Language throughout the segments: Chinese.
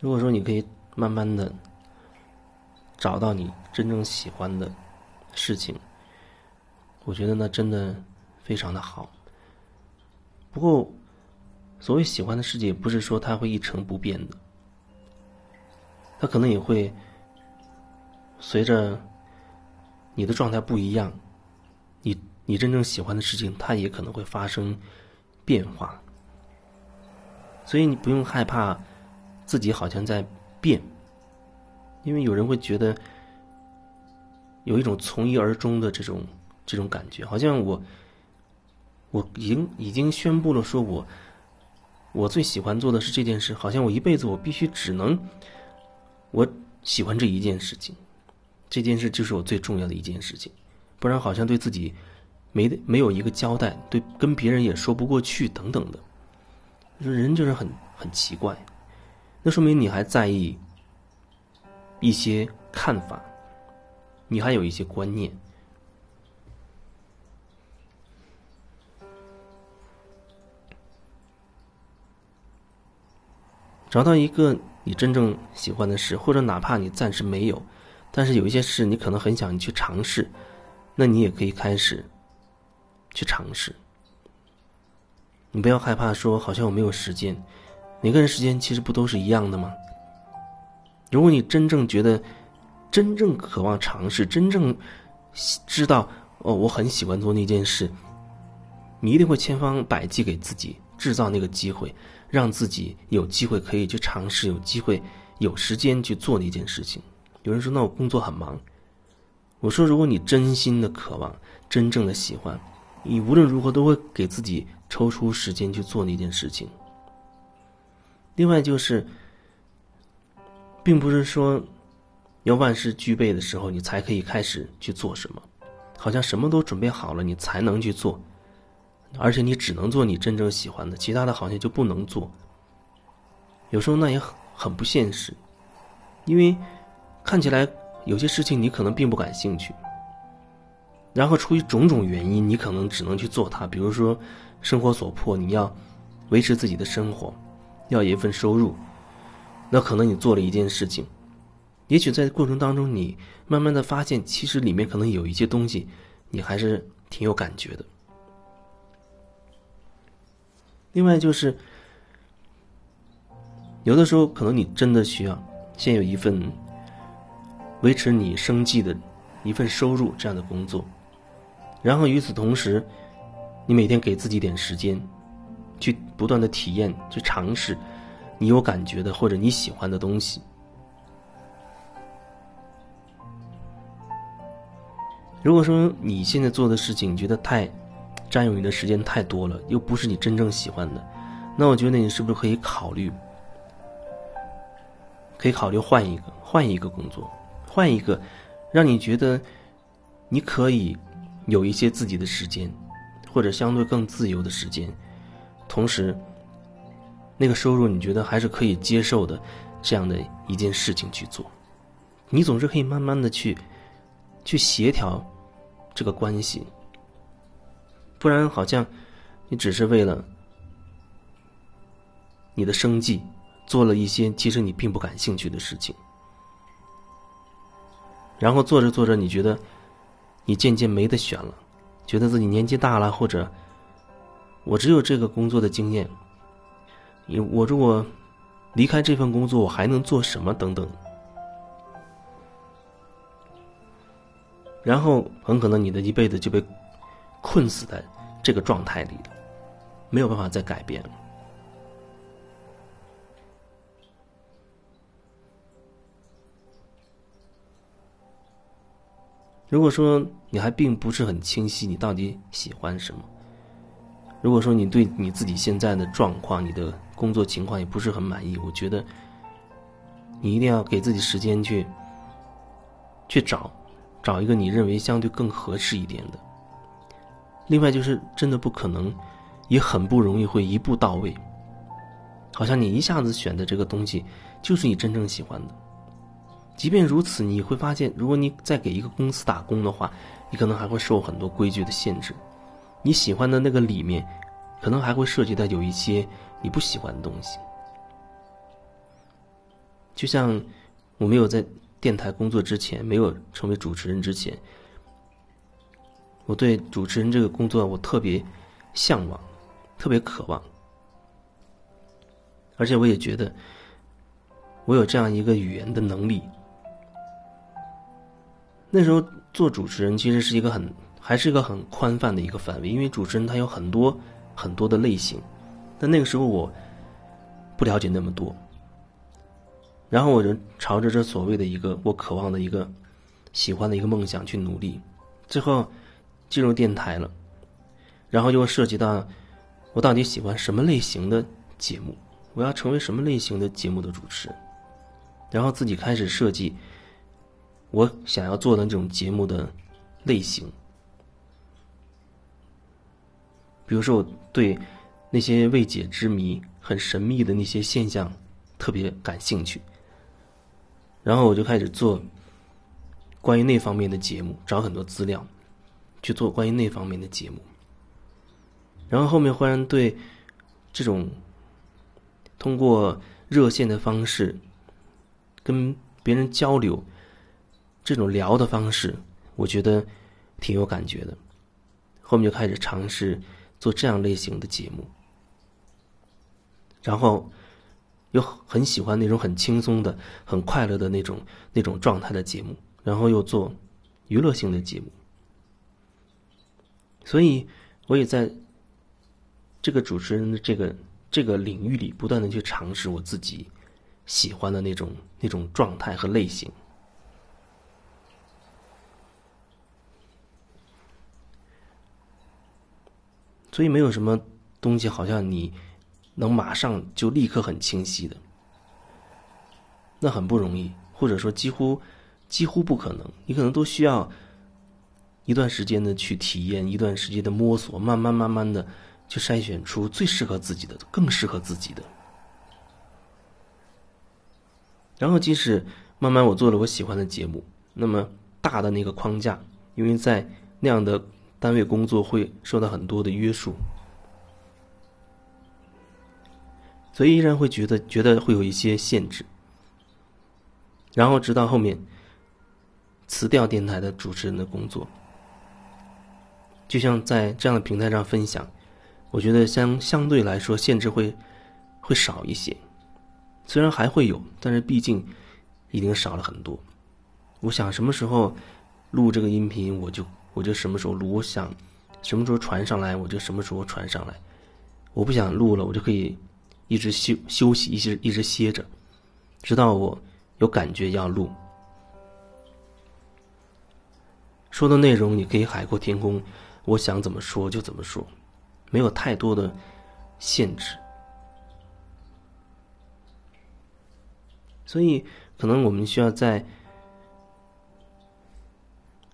如果说你可以慢慢的找到你真正喜欢的事情，我觉得那真的非常的好。不过，所谓喜欢的世界，不是说它会一成不变的，它可能也会随着你的状态不一样，你你真正喜欢的事情，它也可能会发生变化。所以你不用害怕自己好像在变，因为有人会觉得有一种从一而终的这种这种感觉，好像我我已经已经宣布了，说我我最喜欢做的是这件事，好像我一辈子我必须只能我喜欢这一件事情，这件事就是我最重要的一件事情，不然好像对自己没没有一个交代，对跟别人也说不过去等等的。人就是很很奇怪，那说明你还在意一些看法，你还有一些观念。找到一个你真正喜欢的事，或者哪怕你暂时没有，但是有一些事你可能很想去尝试，那你也可以开始去尝试。你不要害怕说，好像我没有时间。每个人时间其实不都是一样的吗？如果你真正觉得、真正渴望尝试、真正知道哦，我很喜欢做那件事，你一定会千方百计给自己制造那个机会，让自己有机会可以去尝试，有机会有时间去做那件事情。有人说：“那我工作很忙。”我说：“如果你真心的渴望、真正的喜欢，你无论如何都会给自己。”抽出时间去做那件事情。另外就是，并不是说要万事俱备的时候你才可以开始去做什么，好像什么都准备好了你才能去做，而且你只能做你真正喜欢的，其他的好像就不能做。有时候那也很很不现实，因为看起来有些事情你可能并不感兴趣，然后出于种种原因，你可能只能去做它，比如说。生活所迫，你要维持自己的生活，要一份收入，那可能你做了一件事情，也许在过程当中，你慢慢的发现，其实里面可能有一些东西，你还是挺有感觉的。另外就是，有的时候可能你真的需要先有一份维持你生计的一份收入这样的工作，然后与此同时。你每天给自己点时间，去不断的体验，去尝试你有感觉的或者你喜欢的东西。如果说你现在做的事情觉得太占用你的时间太多了，又不是你真正喜欢的，那我觉得你是不是可以考虑，可以考虑换一个，换一个工作，换一个让你觉得你可以有一些自己的时间。或者相对更自由的时间，同时，那个收入你觉得还是可以接受的，这样的一件事情去做，你总是可以慢慢的去，去协调这个关系，不然好像你只是为了你的生计做了一些其实你并不感兴趣的事情，然后做着做着你觉得你渐渐没得选了。觉得自己年纪大了，或者我只有这个工作的经验，我如果离开这份工作，我还能做什么？等等。然后很可能你的一辈子就被困死在这个状态里了，没有办法再改变了。如果说你还并不是很清晰，你到底喜欢什么？如果说你对你自己现在的状况、你的工作情况也不是很满意，我觉得你一定要给自己时间去去找，找一个你认为相对更合适一点的。另外，就是真的不可能，也很不容易会一步到位，好像你一下子选的这个东西就是你真正喜欢的。即便如此，你会发现，如果你再给一个公司打工的话，你可能还会受很多规矩的限制。你喜欢的那个里面，可能还会涉及到有一些你不喜欢的东西。就像我没有在电台工作之前，没有成为主持人之前，我对主持人这个工作我特别向往，特别渴望，而且我也觉得我有这样一个语言的能力。那时候做主持人其实是一个很还是一个很宽泛的一个范围，因为主持人他有很多很多的类型，但那个时候我不了解那么多。然后我就朝着这所谓的一个我渴望的一个喜欢的一个梦想去努力，最后进入电台了，然后又涉及到我到底喜欢什么类型的节目，我要成为什么类型的节目的主持人，然后自己开始设计我想要做的这种节目的类型，比如说我对那些未解之谜、很神秘的那些现象特别感兴趣。然后我就开始做关于那方面的节目，找很多资料去做关于那方面的节目。然后后面忽然对这种通过热线的方式跟别人交流这种聊的方式，我觉得挺有感觉的。后面就开始尝试做这样类型的节目，然后。又很喜欢那种很轻松的、很快乐的那种那种状态的节目，然后又做娱乐性的节目，所以我也在这个主持人的这个这个领域里不断的去尝试我自己喜欢的那种那种状态和类型，所以没有什么东西好像你。能马上就立刻很清晰的，那很不容易，或者说几乎几乎不可能。你可能都需要一段时间的去体验，一段时间的摸索，慢慢慢慢的去筛选出最适合自己的，更适合自己的。然后，即使慢慢我做了我喜欢的节目，那么大的那个框架，因为在那样的单位工作会受到很多的约束。所以依然会觉得觉得会有一些限制，然后直到后面辞掉电台的主持人的工作，就像在这样的平台上分享，我觉得相相对来说限制会会少一些，虽然还会有，但是毕竟已经少了很多。我想什么时候录这个音频，我就我就什么时候录；我想什么时候传上来，我就什么时候传上来。我不想录了，我就可以。一直休休息，一直一直歇着，直到我有感觉要录。说的内容你可以海阔天空，我想怎么说就怎么说，没有太多的限制。所以，可能我们需要在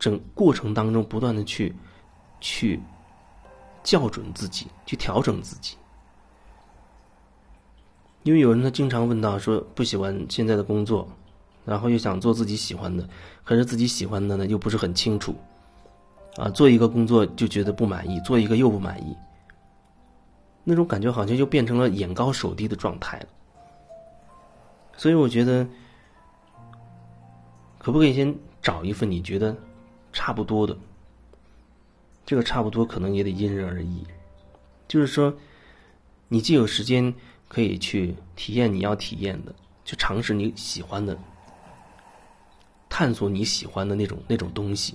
整过程当中不断的去去校准自己，去调整自己。因为有人他经常问到说不喜欢现在的工作，然后又想做自己喜欢的，可是自己喜欢的呢又不是很清楚，啊，做一个工作就觉得不满意，做一个又不满意，那种感觉好像就变成了眼高手低的状态了。所以我觉得，可不可以先找一份你觉得差不多的？这个差不多可能也得因人而异，就是说，你既有时间。可以去体验你要体验的，去尝试你喜欢的，探索你喜欢的那种那种东西，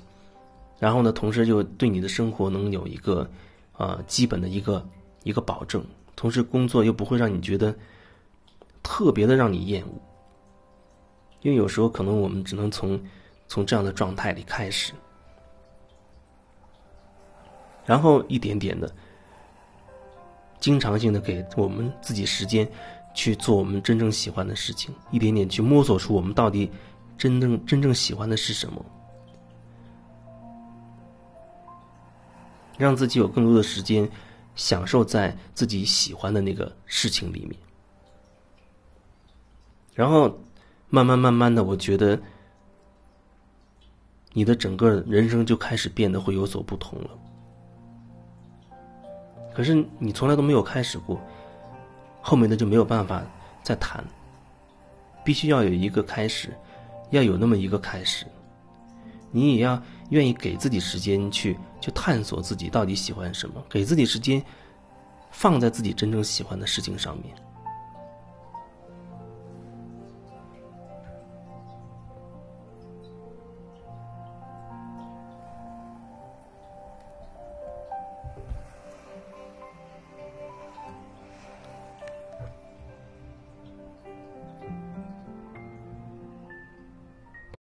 然后呢，同时就对你的生活能有一个啊基本的一个一个保证，同时工作又不会让你觉得特别的让你厌恶，因为有时候可能我们只能从从这样的状态里开始，然后一点点的。经常性的给我们自己时间，去做我们真正喜欢的事情，一点点去摸索出我们到底真正真正喜欢的是什么，让自己有更多的时间享受在自己喜欢的那个事情里面，然后慢慢慢慢的，我觉得你的整个人生就开始变得会有所不同了。可是你从来都没有开始过，后面的就没有办法再谈。必须要有一个开始，要有那么一个开始。你也要愿意给自己时间去去探索自己到底喜欢什么，给自己时间放在自己真正喜欢的事情上面。